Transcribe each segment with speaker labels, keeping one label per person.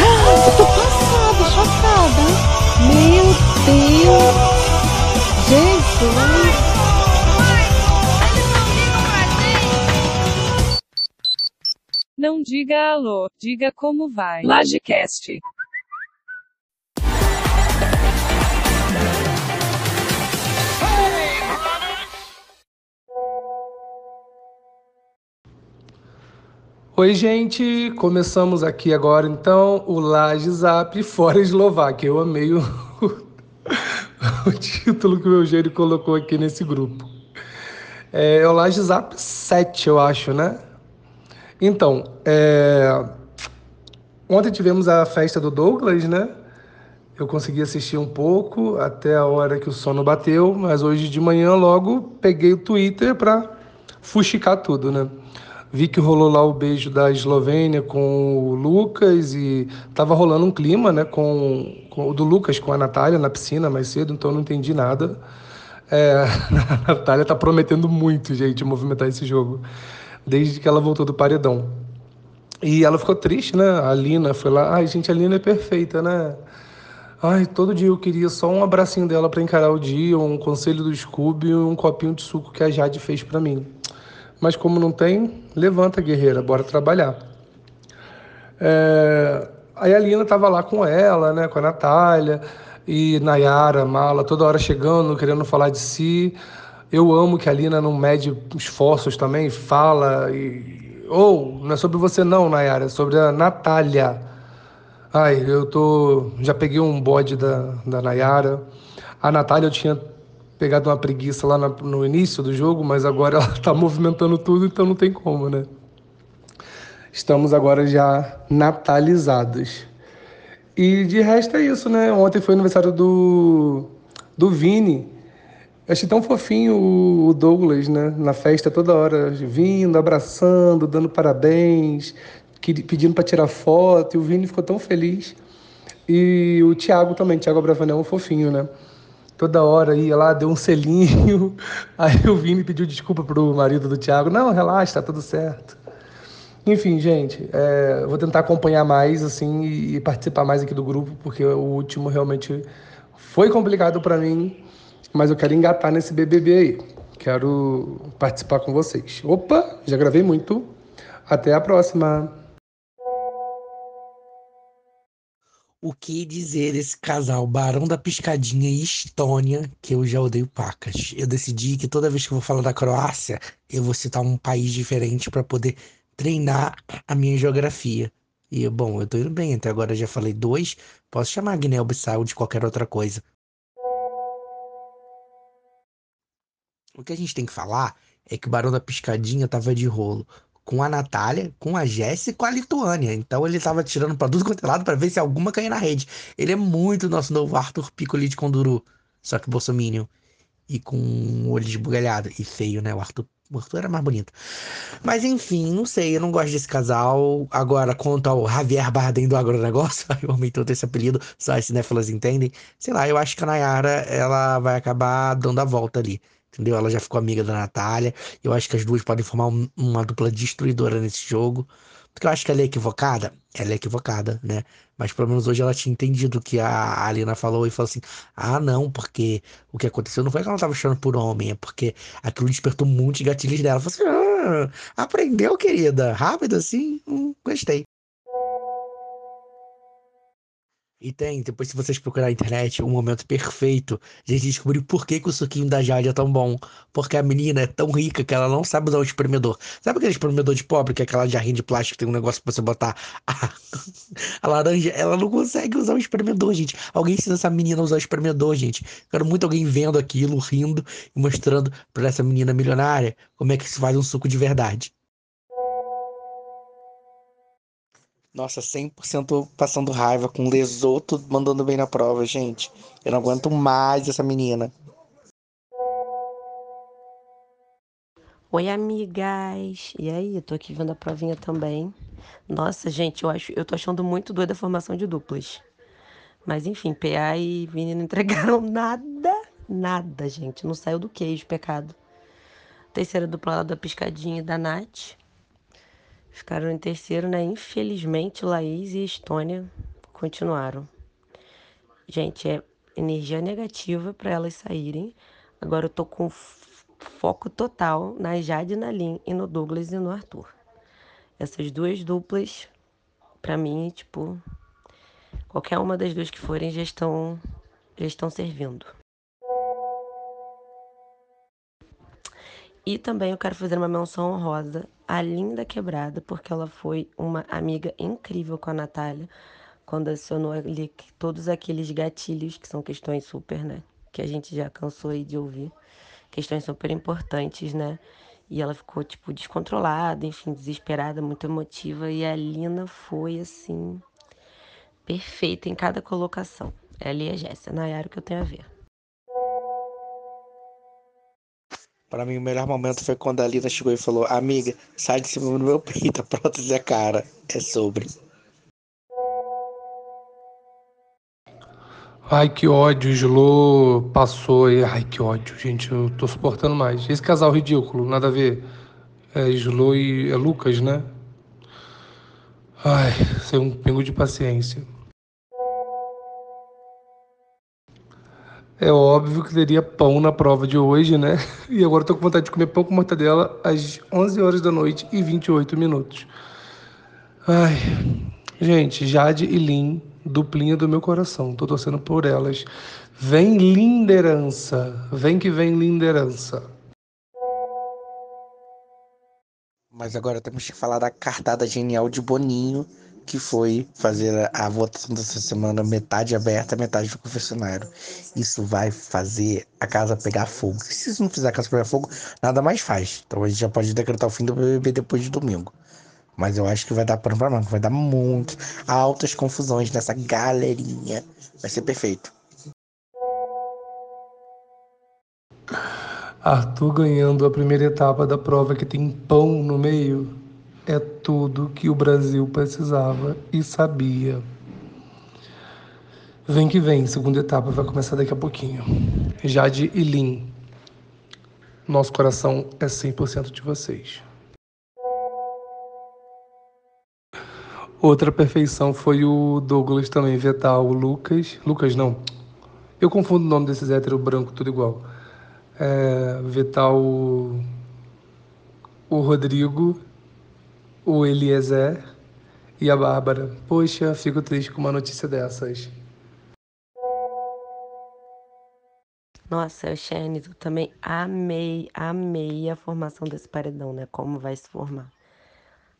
Speaker 1: Eu tô passada, chocada. Meu Deus. Jesus.
Speaker 2: Não diga alô, diga como vai. Lagecast.
Speaker 3: Oi, gente! Começamos aqui agora então o Laje Zap fora Eslováquia. Eu amei o, o título que o Eugênio colocou aqui nesse grupo. É, é o Laje Zap 7, eu acho, né? Então, é... ontem tivemos a festa do Douglas, né? Eu consegui assistir um pouco até a hora que o sono bateu, mas hoje de manhã logo peguei o Twitter para fuxicar tudo, né? Vi que rolou lá o beijo da Eslovênia com o Lucas e tava rolando um clima, né, com, com o do Lucas com a Natália na piscina mais cedo, então não entendi nada. É, a Natália tá prometendo muito, gente, movimentar esse jogo, desde que ela voltou do paredão. E ela ficou triste, né? A Lina foi lá, ai, gente, a Lina é perfeita, né? Ai, todo dia eu queria só um abracinho dela para encarar o dia, um conselho do Scooby e um copinho de suco que a Jade fez para mim. Mas como não tem, levanta, guerreira, bora trabalhar. É... Aí a Lina estava lá com ela, né, com a Natália, e Nayara, Mala, toda hora chegando, querendo falar de si. Eu amo que a Lina não mede esforços também, fala e... Ou, oh, não é sobre você não, Nayara, é sobre a Natália. Ai, eu tô... Já peguei um bode da, da Nayara. A Natália eu tinha pegado uma preguiça lá no início do jogo, mas agora ela está movimentando tudo, então não tem como, né? Estamos agora já natalizados. E de resto é isso, né? Ontem foi aniversário do, do Vini. Eu achei tão fofinho o Douglas, né? Na festa toda hora, vindo, abraçando, dando parabéns, pedindo para tirar foto. E o Vini ficou tão feliz. E o Thiago também, Thiago Bravanel, é um fofinho, né? Toda hora ia lá, deu um selinho. Aí o Vini pediu desculpa pro marido do Thiago. Não, relaxa, tá tudo certo. Enfim, gente, é, vou tentar acompanhar mais assim e participar mais aqui do grupo, porque o último realmente foi complicado para mim, mas eu quero engatar nesse BBB aí. Quero participar com vocês. Opa, já gravei muito. Até a próxima.
Speaker 4: O que dizer desse casal, Barão da Piscadinha e Estônia, que eu já odeio pacas. Eu decidi que toda vez que eu vou falar da Croácia, eu vou citar um país diferente para poder treinar a minha geografia. E, bom, eu tô indo bem, até agora já falei dois, posso chamar Guiné-Bissau de qualquer outra coisa. O que a gente tem que falar é que o Barão da Piscadinha tava de rolo com a Natália, com a Jéssica e com a Lituânia. Então ele tava tirando pra tudo quanto é lado pra ver se alguma caía na rede. Ele é muito nosso novo Arthur Piccoli de Conduru, só que bolsominion. E com um olho esbugalhado. E feio, né? O Arthur, o Arthur era mais bonito. Mas enfim, não sei, eu não gosto desse casal. Agora, quanto ao Javier Bardem do agronegócio, eu amei esse apelido, só as cinéfilas entendem. Sei lá, eu acho que a Nayara, ela vai acabar dando a volta ali entendeu? Ela já ficou amiga da Natália. Eu acho que as duas podem formar um, uma dupla destruidora nesse jogo. Porque eu acho que ela é equivocada. Ela é equivocada, né? Mas pelo menos hoje ela tinha entendido o que a Alina falou e falou assim: ah, não, porque o que aconteceu não foi que ela tava achando por homem, é porque aquilo despertou muitos gatilhos dela. Ela falou assim: ah, aprendeu, querida? Rápido assim? Hum, gostei. E tem, depois se vocês procurarem na internet, um momento perfeito de a gente descobrir por que, que o suquinho da Jade é tão bom. Porque a menina é tão rica que ela não sabe usar o espremedor. Sabe aquele espremedor de pobre, que é aquela jarrinha de plástico que tem um negócio pra você botar a, a laranja? Ela não consegue usar o espremedor, gente. Alguém ensina essa menina a usar o espremedor, gente. Quero muito alguém vendo aquilo, rindo e mostrando pra essa menina milionária como é que se faz um suco de verdade. Nossa, 100% passando raiva com Lesoto mandando bem na prova, gente. Eu não aguento mais essa menina.
Speaker 5: Oi, amigas. E aí, eu tô aqui vendo a provinha também. Nossa, gente, eu acho, eu tô achando muito doida a formação de duplas. Mas enfim, PA e Vini não entregaram nada, nada, gente. Não saiu do queijo, pecado. Terceira dupla da piscadinha da Nath ficaram em terceiro, né? Infelizmente, Laís e Estônia continuaram. Gente, é energia negativa para elas saírem. Agora eu tô com foco total na Jade Nalim e no Douglas e no Arthur. Essas duas duplas, para mim, tipo, qualquer uma das duas que forem já estão, já estão servindo. E também eu quero fazer uma menção honrosa à Linda Quebrada, porque ela foi uma amiga incrível com a Natália, quando acionou ali todos aqueles gatilhos, que são questões super, né? Que a gente já cansou aí de ouvir questões super importantes, né? E ela ficou, tipo, descontrolada, enfim, desesperada, muito emotiva. E a Lina foi, assim, perfeita em cada colocação. Ela e a Jéssica, Nayara, o que eu tenho a ver.
Speaker 4: Para mim, o melhor momento foi quando a Lina chegou e falou: Amiga, sai de cima do meu peito, a prótese é cara. É sobre.
Speaker 3: Ai, que ódio, Slo passou e. Ai, que ódio, gente, eu tô suportando mais. Esse casal ridículo, nada a ver. É Slo e é Lucas, né? Ai, sem um pingo de paciência. É óbvio que teria pão na prova de hoje, né? E agora tô com vontade de comer pão com mortadela às 11 horas da noite e 28 minutos. Ai, gente, Jade e Lin duplinha do meu coração. Tô torcendo por elas. Vem linderança. Vem que vem linderança.
Speaker 4: Mas agora temos que falar da cartada genial de Boninho, que foi fazer a, votação dessa semana metade aberta, metade do confessionário. Isso vai fazer a casa pegar fogo. Se isso não fizer a casa pegar fogo, nada mais faz. Então a gente já pode decretar o fim do BBB depois de domingo. Mas eu acho que vai dar pano pra manga, vai dar muito altas confusões nessa galerinha. Vai ser perfeito.
Speaker 3: Arthur ganhando a primeira etapa da prova que tem pão no meio é tudo que o Brasil precisava e sabia. Vem que vem, segunda etapa vai começar daqui a pouquinho. Jade e Lin, nosso coração é 100% de vocês. Outra perfeição foi o Douglas também vetar o Lucas. Lucas não. Eu confundo o nome desses héteros branco, tudo igual. É, vetar o, o Rodrigo, o Eliezer e a Bárbara. Poxa, fico triste com uma notícia dessas.
Speaker 5: Nossa, Shane, eu também amei, amei a formação desse paredão, né? Como vai se formar.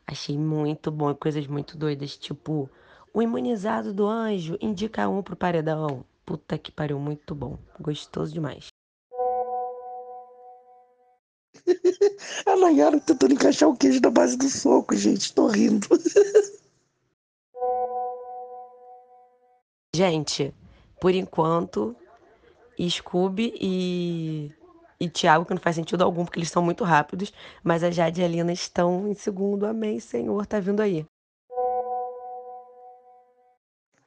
Speaker 5: Achei muito bom, coisas muito doidas, tipo, o imunizado do anjo indica um pro paredão. Puta que pariu, muito bom. Gostoso demais.
Speaker 4: A Nayara tentando encaixar o queijo na base do soco, gente. Tô rindo.
Speaker 5: Gente, por enquanto, Scooby e e Thiago, que não faz sentido algum, porque eles são muito rápidos, mas a Jade e a Lina estão em segundo. Amém, Senhor, tá vindo aí.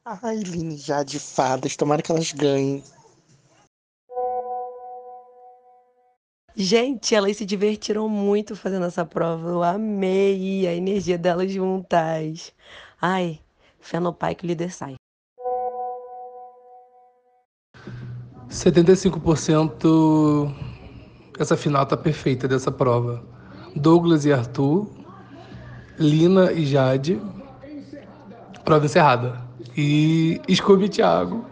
Speaker 4: Ai, Lina Jade fadas, tomara que elas ganhem.
Speaker 5: Gente, elas se divertiram muito fazendo essa prova. Eu amei a energia delas juntas. Ai, fé no pai que o líder sai.
Speaker 3: 75% essa final tá perfeita dessa prova. Douglas e Arthur, Lina e Jade. Prova encerrada. E Scooby e Thiago.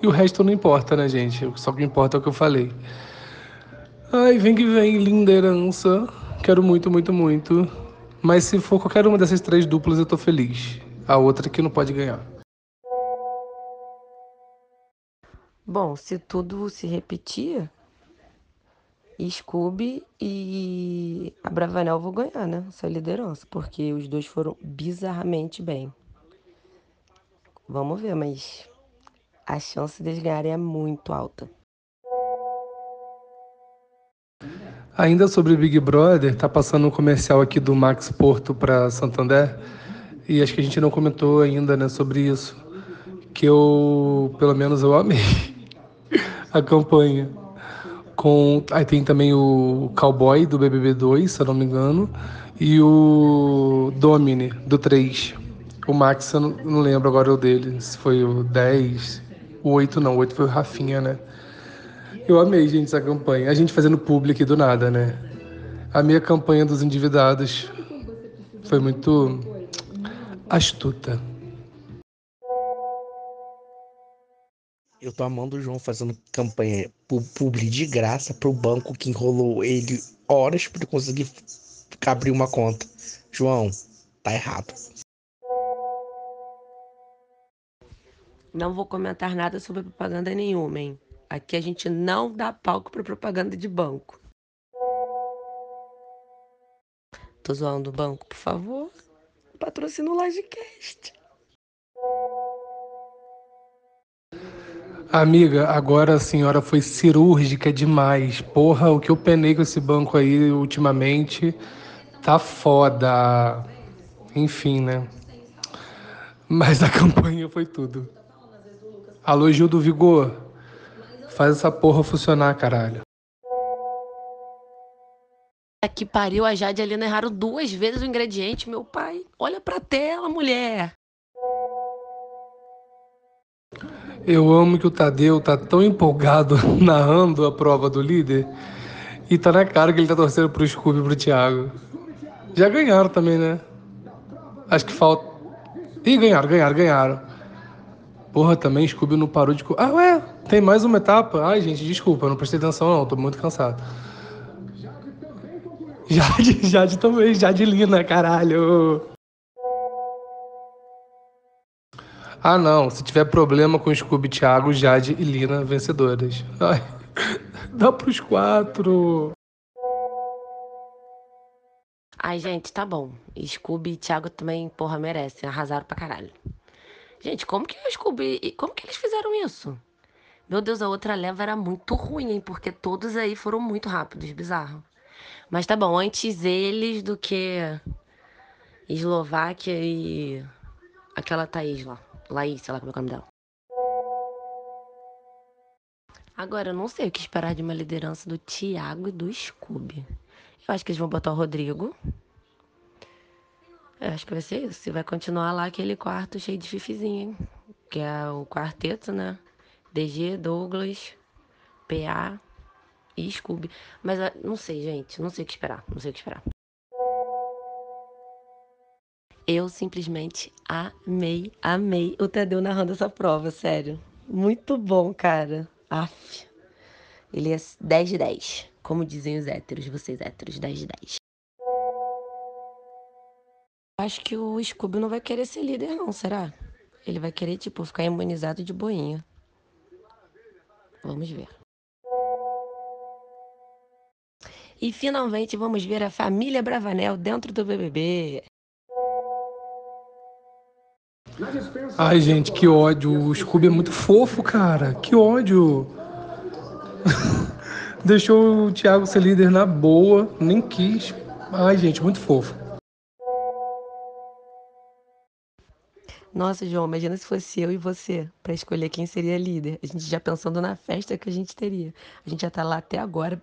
Speaker 3: E o resto não importa, né, gente? Só que importa é o que eu falei. Ai, vem que vem, linda herança. Quero muito, muito, muito. Mas se for qualquer uma dessas três duplas, eu tô feliz. A outra que não pode ganhar.
Speaker 5: Bom, se tudo se repetir, Scooby e a Bravanel vão ganhar, né? Essa liderança, porque os dois foram bizarramente bem. Vamos ver, mas a chance deles ganharem é muito alta.
Speaker 3: Ainda sobre Big Brother, tá passando um comercial aqui do Max Porto para Santander e acho que a gente não comentou ainda, né, sobre isso, que eu, pelo menos eu amei a campanha com aí tem também o Cowboy do BBB 2, se eu não me engano, E o Domini, do 3. O Max, eu não, não lembro agora o dele, se foi o 10, o 8 não, o 8 foi o Rafinha, né? Eu amei, gente, essa campanha. A gente fazendo público do nada, né? A campanha dos endividados. Foi muito astuta.
Speaker 4: Eu tô amando o João fazendo campanha publi de graça pro banco que enrolou ele horas para conseguir abrir uma conta. João, tá errado.
Speaker 5: Não vou comentar nada sobre propaganda nenhuma, hein? Aqui a gente não dá palco para propaganda de banco. Tô zoando o banco, por favor. Patrocina o Lagecast.
Speaker 3: Amiga, agora a senhora foi cirúrgica demais. Porra, o que eu penei com esse banco aí ultimamente tá foda. Enfim, né? Mas a campanha foi tudo. Alô, Gil do Vigor. Faz essa porra funcionar, caralho.
Speaker 5: Que pariu, a Jade e a Lina erraram duas vezes o ingrediente, meu pai. Olha pra tela, mulher.
Speaker 3: Eu amo que o Tadeu tá tão empolgado narrando a prova do líder e tá na cara que ele tá torcendo pro Scooby e pro Thiago. Já ganharam também, né? Acho que falta. Ih, ganharam, ganharam, ganharam. Porra, também Scooby não parou de. Ah, ué, tem mais uma etapa? Ai, gente, desculpa, não prestei atenção não, tô muito cansado. Jade, Jade também, Jade Lina, caralho. Ah, não. Se tiver problema com Scooby, Thiago, Jade e Lina, vencedoras. Ai, dá pros quatro.
Speaker 5: Ai, gente, tá bom. Scooby e Thiago também, porra, merecem. Arrasaram pra caralho. Gente, como que o Scooby. Como que eles fizeram isso? Meu Deus, a outra leva era muito ruim, hein? Porque todos aí foram muito rápidos, bizarro. Mas tá bom, antes eles do que Eslováquia e aquela Thaís lá. Laís, sei lá como é o nome dela. Agora, eu não sei o que esperar de uma liderança do Thiago e do Scooby. Eu acho que eles vão botar o Rodrigo. Eu acho que vai ser isso. Vai continuar lá aquele quarto cheio de fifizinho? Que é o quarteto, né? DG, Douglas, PA e Scooby. Mas ah, não sei, gente. Não sei o que esperar. Não sei o que esperar. Eu simplesmente amei, amei o Tadeu narrando essa prova, sério. Muito bom, cara. Aff. Ele é 10 de 10. Como dizem os héteros, vocês héteros, 10 de 10. Acho que o Scooby não vai querer ser líder, não, será? Ele vai querer, tipo, ficar imunizado de boinha. Vamos ver. E finalmente vamos ver a família Bravanel dentro do BBB.
Speaker 3: Ai, gente, que ódio. O Scooby é muito fofo, cara. Que ódio. Deixou o Thiago ser líder na boa, nem quis. Ai, gente, muito fofo.
Speaker 5: Nossa, João, imagina se fosse eu e você para escolher quem seria líder. A gente já pensando na festa que a gente teria. A gente já tá lá até agora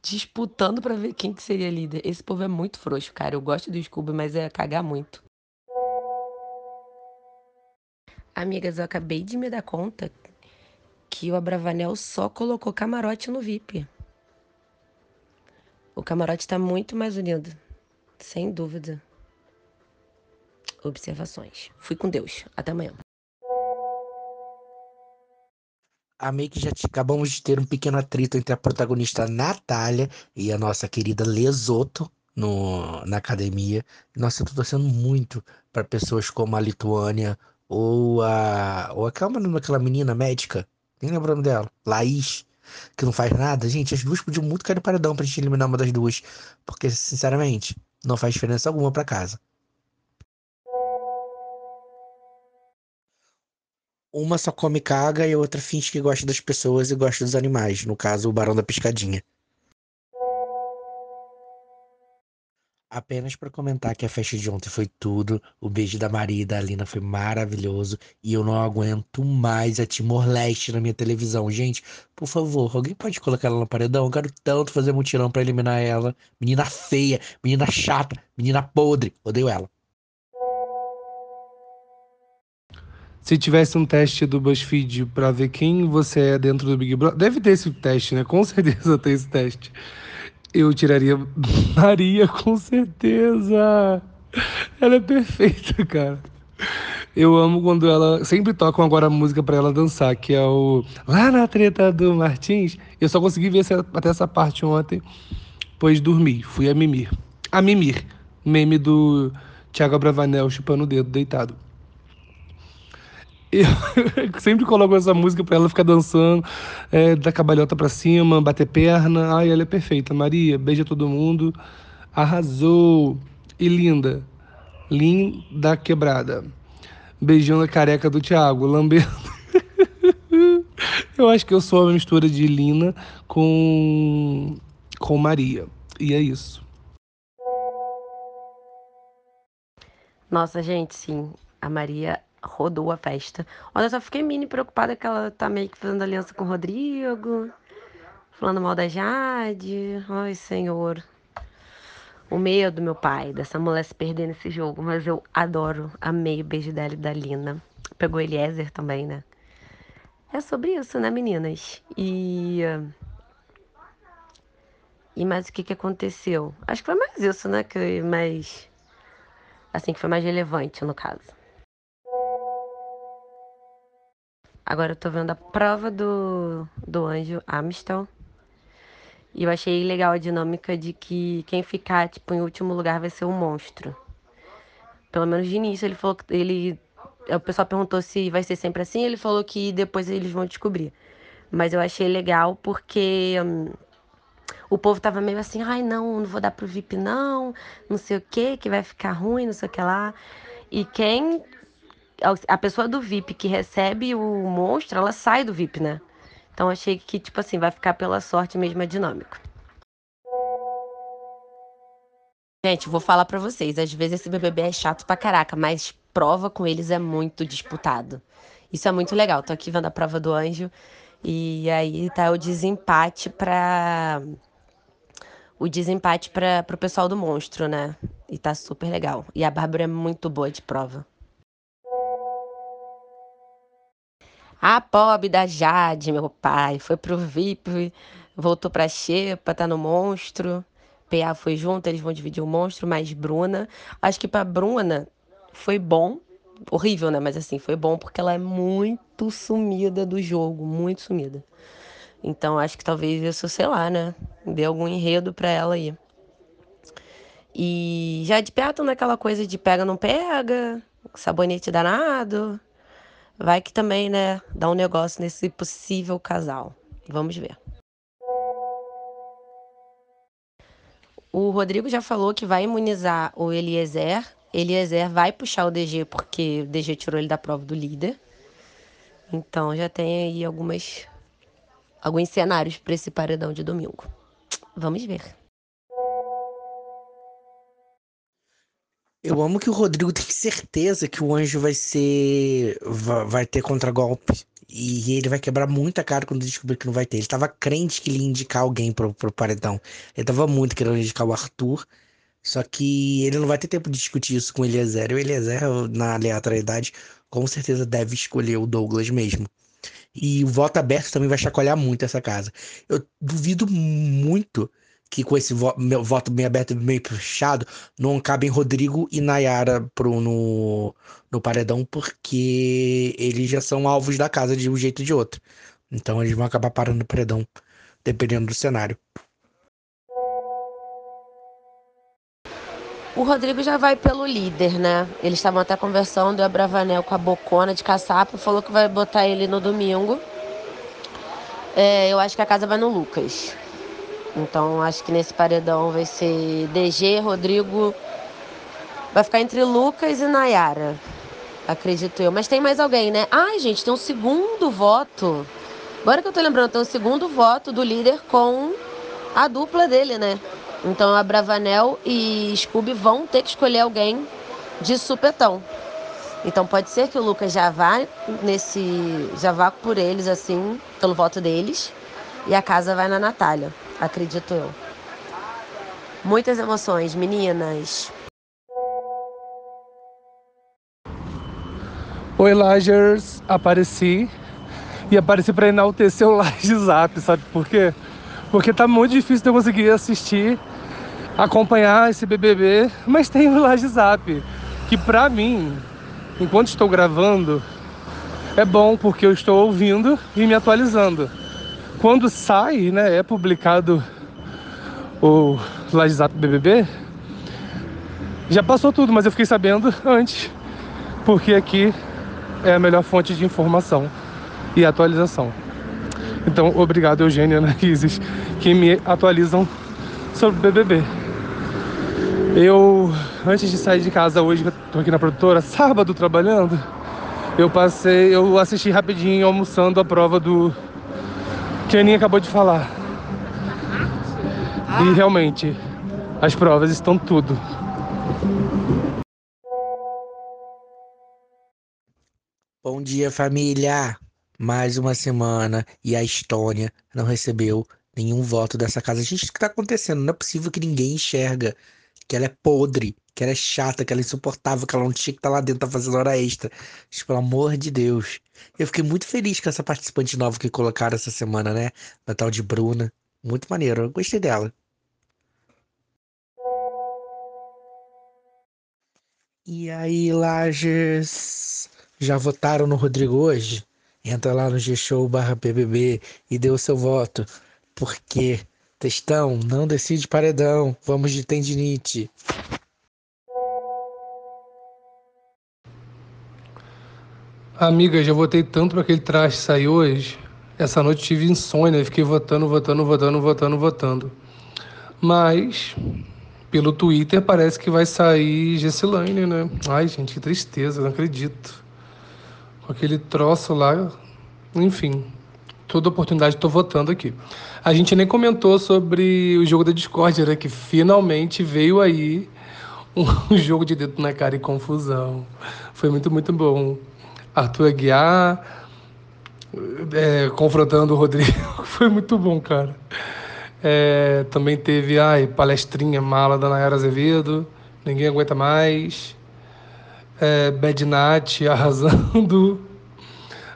Speaker 5: disputando para ver quem que seria líder. Esse povo é muito frouxo, cara. Eu gosto do Scooby, mas é cagar muito. Amigas, eu acabei de me dar conta que o Abravanel só colocou camarote no VIP. O camarote está muito mais unido, sem dúvida. Observações. Fui com Deus. Até amanhã.
Speaker 4: Amei que já acabamos de ter um pequeno atrito entre a protagonista Natália e a nossa querida Lesoto no, na academia. Nossa, eu tô torcendo muito para pessoas como a Lituânia, ou a. Ou aquela, aquela menina médica. Nem lembro o nome dela. Laís. Que não faz nada. Gente, as duas podiam muito cair no paredão pra gente eliminar uma das duas. Porque, sinceramente, não faz diferença alguma pra casa. Uma só come caga e a outra finge que gosta das pessoas e gosta dos animais. No caso, o Barão da Piscadinha. Apenas para comentar que a festa de ontem foi tudo. O beijo da Maria e da Alina foi maravilhoso. E eu não aguento mais a Timor-Leste na minha televisão. Gente, por favor, alguém pode colocar ela no paredão? Eu quero tanto fazer mutirão para eliminar ela. Menina feia, menina chata, menina podre. Odeio ela.
Speaker 3: Se tivesse um teste do BuzzFeed para ver quem você é dentro do Big Brother, deve ter esse teste, né? Com certeza tem esse teste. Eu tiraria Maria, com certeza. Ela é perfeita, cara. Eu amo quando ela. Sempre tocam agora a música para ela dançar, que é o Lá na treta do Martins. Eu só consegui ver essa, até essa parte ontem, pois dormi. Fui a mimir. A mimir. Meme do Thiago Abravanel chupando o dedo deitado. Eu sempre coloco essa música para ela ficar dançando, é, da cabalhota para cima, bater perna. Ai, ela é perfeita. Maria, beija todo mundo. Arrasou. E linda. Linda quebrada. Beijando a careca do Thiago, lambendo. eu acho que eu sou uma mistura de Lina com, com Maria. E é isso.
Speaker 5: Nossa, gente, sim. A Maria rodou a festa. Olha, eu só fiquei mini preocupada que ela tá meio que fazendo aliança com o Rodrigo, falando mal da Jade. Ai, senhor. O medo, meu pai, dessa mulher se perder nesse jogo. Mas eu adoro, amei o beijo dela e da Lina. Pegou Eliezer também, né? É sobre isso, né, meninas? E. E mais o que, que aconteceu? Acho que foi mais isso, né? Que mais. Assim, que foi mais relevante no caso. Agora eu tô vendo a prova do, do anjo Amistel. E eu achei legal a dinâmica de que quem ficar, tipo, em último lugar vai ser um monstro. Pelo menos de início ele falou que ele. O pessoal perguntou se vai ser sempre assim, ele falou que depois eles vão descobrir. Mas eu achei legal porque hum, o povo tava meio assim, ai não, não vou dar pro VIP não, não sei o que, que vai ficar ruim, não sei o que lá. E quem a pessoa do VIP que recebe o monstro, ela sai do VIP, né? Então achei que, tipo assim, vai ficar pela sorte mesmo a dinâmica. Gente, vou falar para vocês, às vezes esse BBB é chato pra caraca, mas prova com eles é muito disputado. Isso é muito legal. Tô aqui vendo a prova do anjo e aí tá o desempate pra o desempate para pro pessoal do monstro, né? E tá super legal. E a Bárbara é muito boa de prova. A pobre da Jade, meu pai, foi pro VIP, voltou pra Xepa, tá no monstro. PA foi junto, eles vão dividir o monstro, mas Bruna. Acho que pra Bruna foi bom. Horrível, né? Mas assim, foi bom porque ela é muito sumida do jogo, muito sumida. Então acho que talvez isso, sei lá, né? Dê algum enredo pra ela aí. E já de perto naquela coisa de pega não pega, sabonete danado. Vai que também, né, dá um negócio nesse possível casal. Vamos ver. O Rodrigo já falou que vai imunizar o Eliezer. Eliezer vai puxar o DG porque o DG tirou ele da prova do líder. Então já tem aí algumas alguns cenários para esse paredão de domingo. Vamos ver.
Speaker 4: Eu amo que o Rodrigo tem certeza que o anjo vai ser. vai, ter contragolpe. E ele vai quebrar muita cara quando descobrir que não vai ter. Ele tava crente que ele ia indicar alguém pro, pro paredão. Ele tava muito querendo indicar o Arthur. Só que ele não vai ter tempo de discutir isso com o Eliezer. O Eliezer, na aleatoriedade, com certeza deve escolher o Douglas mesmo. E o voto aberto também vai chacoalhar muito essa casa. Eu duvido muito que com esse vo meu voto bem aberto e meio fechado, não cabem Rodrigo e Nayara pro, no, no paredão, porque eles já são alvos da casa de um jeito ou de outro. Então eles vão acabar parando no paredão, dependendo do cenário.
Speaker 5: O Rodrigo já vai pelo líder, né? Eles estavam até conversando, e a Bravanel com a Bocona de caçapa falou que vai botar ele no domingo. É, eu acho que a casa vai no Lucas. Então acho que nesse paredão vai ser DG, Rodrigo. Vai ficar entre Lucas e Nayara. Acredito eu. Mas tem mais alguém, né? Ai, gente, tem um segundo voto. Agora que eu tô lembrando, tem um segundo voto do líder com a dupla dele, né? Então a Bravanel e Scooby vão ter que escolher alguém de supetão. Então pode ser que o Lucas já vá nesse. já vá por eles, assim, pelo voto deles. E a casa vai na Natália, acredito eu. Muitas emoções, meninas.
Speaker 3: Oi, Lagers, apareci. E apareci para enaltecer o Laje Zap, sabe por quê? Porque tá muito difícil de eu conseguir assistir, acompanhar esse BBB, mas tem o Laje Zap, que pra mim, enquanto estou gravando, é bom porque eu estou ouvindo e me atualizando. Quando sai, né, é publicado o Laje Zap BBB, já passou tudo, mas eu fiquei sabendo antes, porque aqui é a melhor fonte de informação e atualização. Então, obrigado, Eugênia Isis, que me atualizam sobre o BBB. Eu, antes de sair de casa hoje, tô aqui na produtora, sábado trabalhando, eu passei, eu assisti rapidinho almoçando a prova do que a Aninha acabou de falar. E realmente, as provas estão tudo.
Speaker 4: Bom dia, família! Mais uma semana e a Estônia não recebeu nenhum voto dessa casa. Gente, o que tá acontecendo? Não é possível que ninguém enxerga que ela é podre, que ela é chata, que ela é insuportável, que ela não tinha que estar tá lá dentro tá fazendo hora extra. Gente, pelo amor de Deus. Eu fiquei muito feliz com essa participante nova que colocaram essa semana, né? Na tal de Bruna. Muito maneiro, eu gostei dela. E aí, Lages? Já votaram no Rodrigo hoje? Entra lá no G-Show barra PBB e dê o seu voto. Porque textão não decide paredão. Vamos de tendinite.
Speaker 3: Amiga, já votei tanto para aquele traje sair hoje. Essa noite tive insônia, fiquei votando, votando, votando, votando, votando. Mas pelo Twitter parece que vai sair Gessilane, né? Ai, gente, que tristeza, não acredito com aquele troço lá. Enfim, toda oportunidade estou votando aqui. A gente nem comentou sobre o jogo da Discord, né? Que finalmente veio aí um jogo de dedo na cara e confusão. Foi muito, muito bom. Arthur Aguiar é, confrontando o Rodrigo. Foi muito bom, cara. É, também teve, ai, palestrinha mala da Nayara Azevedo. Ninguém aguenta mais é, Bednat arrasando.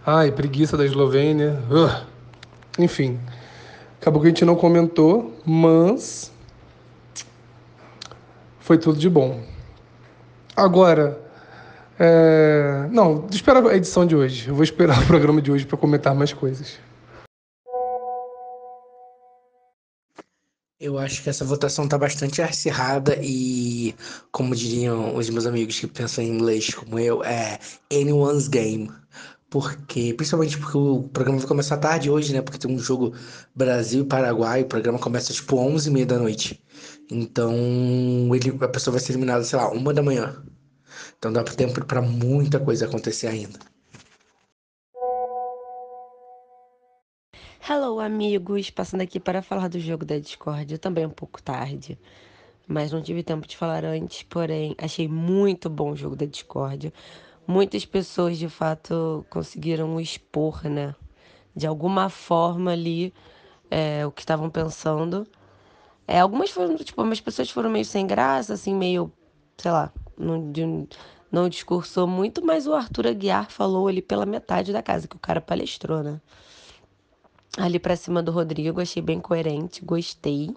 Speaker 3: Ai, preguiça da Eslovênia. Enfim, acabou que a gente não comentou, mas foi tudo de bom. Agora, é... não, espera a edição de hoje. Eu vou esperar o programa de hoje para comentar mais coisas.
Speaker 4: Eu acho que essa votação está bastante acirrada e, como diriam os meus amigos que pensam em inglês como eu, é anyone's game. Porque, principalmente porque o programa vai começar tarde hoje, né? Porque tem um jogo Brasil e Paraguai, o programa começa tipo 11h30 da noite. Então, ele, a pessoa vai ser eliminada, sei lá, uma da manhã. Então dá tempo para muita coisa acontecer ainda.
Speaker 5: Hello, amigos! Passando aqui para falar do jogo da Discord, também um pouco tarde, mas não tive tempo de falar antes, porém achei muito bom o jogo da Discord. Muitas pessoas de fato conseguiram expor, né? De alguma forma ali é, o que estavam pensando. É, algumas foram, tipo, algumas pessoas foram meio sem graça, assim, meio, sei lá, não, de, não discursou muito, mas o Arthur Aguiar falou ali pela metade da casa, que o cara palestrou, né? ali para cima do Rodrigo, achei bem coerente, gostei.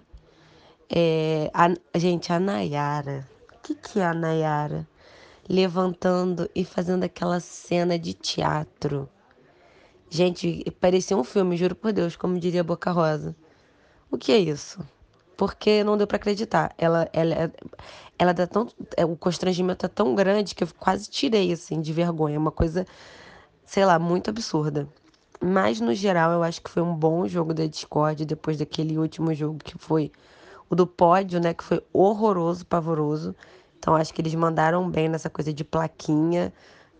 Speaker 5: É, a, gente, a Nayara, o que, que é a Nayara? Levantando e fazendo aquela cena de teatro. Gente, parecia um filme, juro por Deus, como diria Boca Rosa. O que é isso? Porque não deu para acreditar. Ela, ela, ela dá tão, é, o constrangimento é tão grande que eu quase tirei assim de vergonha, uma coisa, sei lá, muito absurda. Mas no geral, eu acho que foi um bom jogo da Discord depois daquele último jogo que foi o do pódio, né? Que foi horroroso, pavoroso. Então acho que eles mandaram bem nessa coisa de plaquinha,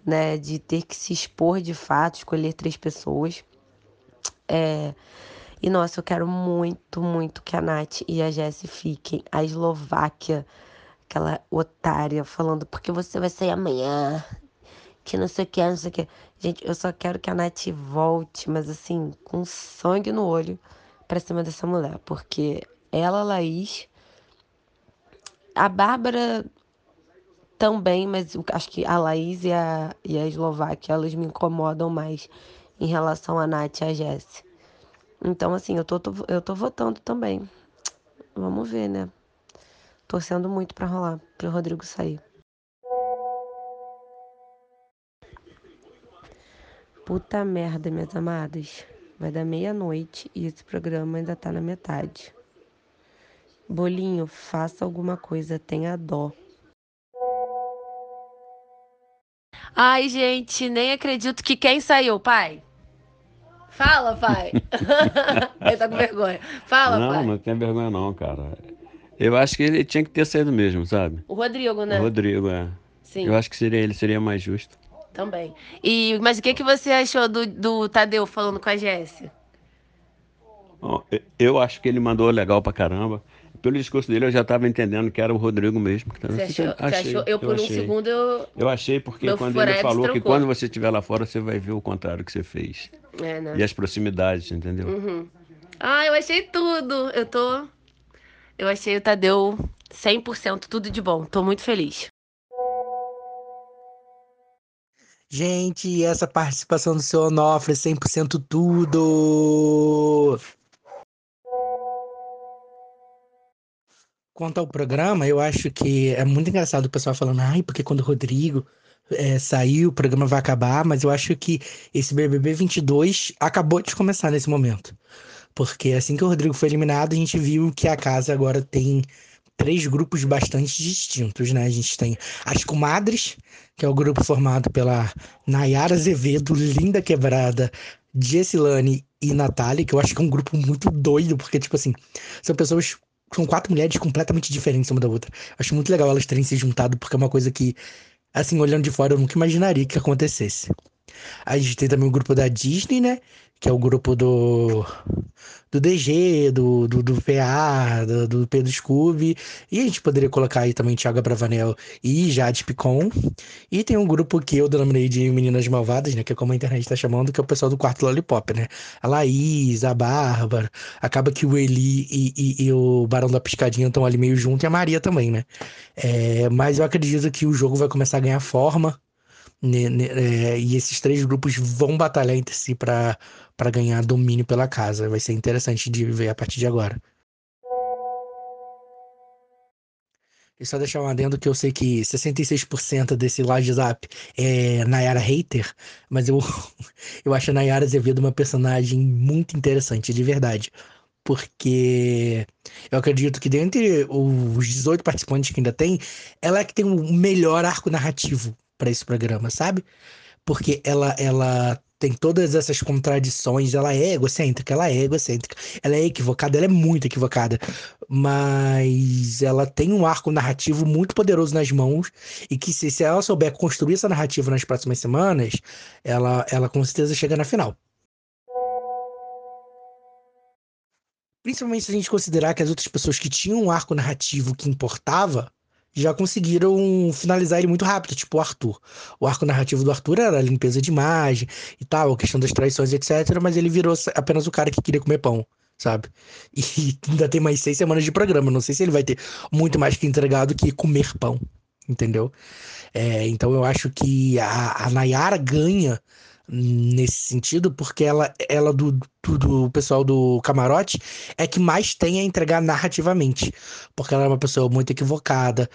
Speaker 5: né? De ter que se expor de fato, escolher três pessoas. É... E nossa, eu quero muito, muito que a Nath e a Jessie fiquem. A Eslováquia, aquela otária, falando porque você vai sair amanhã. Que não sei o que, não sei o que. Gente, eu só quero que a Nath volte, mas assim, com sangue no olho, pra cima dessa mulher. Porque ela, Laís. A Bárbara também, mas acho que a Laís e a, e a Eslováquia, elas me incomodam mais em relação a Nath e a Jessie. Então, assim, eu tô, tô, eu tô votando também. Vamos ver, né? Torcendo muito pra rolar, pro Rodrigo sair. Puta merda, minhas amadas. Vai dar meia-noite e esse programa ainda tá na metade. Bolinho, faça alguma coisa, tenha dó. Ai, gente, nem acredito que quem saiu, pai? Fala, pai. ele tá com vergonha. Fala,
Speaker 6: não,
Speaker 5: pai.
Speaker 6: Não, não tem vergonha não, cara. Eu acho que ele tinha que ter saído mesmo, sabe?
Speaker 5: O Rodrigo, né?
Speaker 6: O Rodrigo, é.
Speaker 5: Sim.
Speaker 6: Eu acho que seria ele seria mais justo.
Speaker 5: Também. E, mas o que, que você achou do, do Tadeu falando com a Jéssica?
Speaker 6: Eu acho que ele mandou legal pra caramba. Pelo discurso dele, eu já estava entendendo que era o Rodrigo mesmo.
Speaker 5: Você achou? Achei, você achou? Eu, por eu um achei. segundo, eu...
Speaker 6: Eu achei porque quando ele falou que quando você estiver lá fora, você vai ver o contrário que você fez.
Speaker 5: É, né?
Speaker 6: E as proximidades, entendeu?
Speaker 5: Uhum. Ah, eu achei tudo. Eu tô... Eu achei o Tadeu 100% tudo de bom. Tô muito feliz.
Speaker 4: Gente, essa participação do seu Onofre, 100% tudo! Quanto ao programa, eu acho que é muito engraçado o pessoal falando, ai, porque quando o Rodrigo é, saiu, o programa vai acabar, mas eu acho que esse BBB 22 acabou de começar nesse momento. Porque assim que o Rodrigo foi eliminado, a gente viu que a casa agora tem três grupos bastante distintos, né? A gente tem as comadres, que é o grupo formado pela Nayara Azevedo, Linda Quebrada, Jessilane e Natália, que eu acho que é um grupo muito doido, porque, tipo assim, são pessoas são quatro mulheres completamente diferentes uma da outra. Acho muito legal elas terem se juntado, porque é uma coisa que, assim, olhando de fora, eu nunca imaginaria que acontecesse. A gente tem também o grupo da Disney, né? Que é o grupo do, do DG, do, do, do PA, do, do Pedro Scooby. E a gente poderia colocar aí também Thiago Bravanel e Jade Picon. E tem um grupo que eu denominei de Meninas Malvadas, né? Que é como a internet tá chamando, que é o pessoal do quarto Lollipop, né? A Laís, a Bárbara. Acaba que o Eli e, e, e o Barão da Piscadinha estão ali meio junto, e a Maria também, né? É, mas eu acredito que o jogo vai começar a ganhar forma. Né, né, é, e esses três grupos vão batalhar entre si para ganhar domínio pela casa. Vai ser interessante de ver a partir de agora. E só deixar um adendo que eu sei que 66% desse live zap é Nayara hater, mas eu, eu acho a Nayara Azevedo uma personagem muito interessante, de verdade. Porque eu acredito que dentre os 18 participantes que ainda tem, ela é que tem o melhor arco narrativo para esse programa, sabe? Porque ela, ela tem todas essas contradições, ela é egocêntrica, ela é egocêntrica, ela é equivocada, ela é muito equivocada, mas ela tem um arco narrativo muito poderoso nas mãos e que se, se ela souber construir essa narrativa nas próximas semanas, ela, ela com certeza chega na final. Principalmente se a gente considerar que as outras pessoas que tinham um arco narrativo que importava, já conseguiram finalizar ele muito rápido, tipo o Arthur. O arco narrativo do Arthur era a limpeza de imagem e tal, a questão das traições, etc. Mas ele virou apenas o cara que queria comer pão, sabe? E ainda tem mais seis semanas de programa. Não sei se ele vai ter muito mais que entregar do que comer pão, entendeu? É, então eu acho que a, a Nayara ganha nesse sentido, porque ela, ela do, do, do, pessoal do camarote é que mais tem a entregar narrativamente. Porque ela é uma pessoa muito equivocada,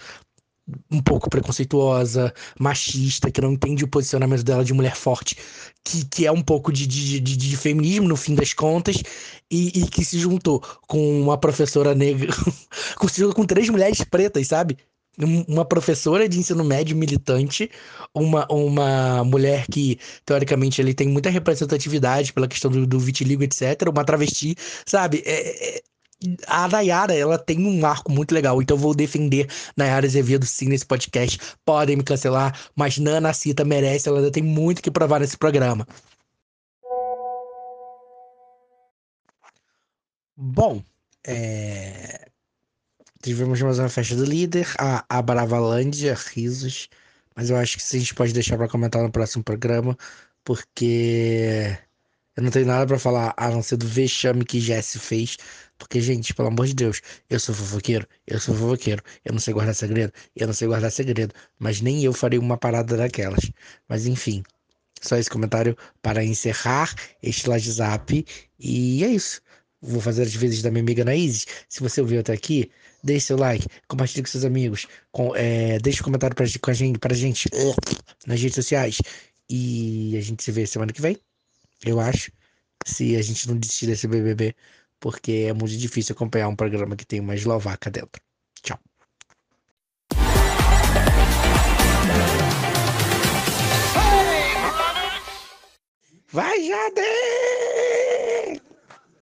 Speaker 4: um pouco preconceituosa, machista, que não entende o posicionamento dela de mulher forte, que, que é um pouco de, de, de, de feminismo no fim das contas, e, e, que se juntou com uma professora negra, com, com três mulheres pretas, sabe? Uma professora de ensino médio militante, uma, uma mulher que, teoricamente, ele tem muita representatividade pela questão do, do vitiligo, etc., uma travesti, sabe? É, é, a Nayara, ela tem um arco muito legal, então eu vou defender Nayara Azevedo sim nesse podcast. Podem me cancelar, mas Nana Cita merece, ela ainda tem muito que provar nesse programa. Bom, é... tivemos mais uma festa do líder, a, Bravalândia, risos, mas eu acho que a gente pode deixar para comentar no próximo programa, porque eu não tenho nada para falar a não ser do vexame que Jesse fez. Porque, gente, pelo amor de Deus, eu sou fofoqueiro, eu sou fofoqueiro, eu não sei guardar segredo, eu não sei guardar segredo, mas nem eu farei uma parada daquelas. Mas enfim, só esse comentário para encerrar este live zap. E é isso. Vou fazer as vezes da minha amiga Naíse. Se você ouviu até aqui, deixe seu like, compartilhe com seus amigos, com, é, deixe um comentário pra, com a gente, pra gente nas redes sociais. E a gente se vê semana que vem, eu acho. Se a gente não desistir desse BBB, porque é muito difícil acompanhar um programa que tem uma eslovaca dentro. Tchau. Vai, Jade!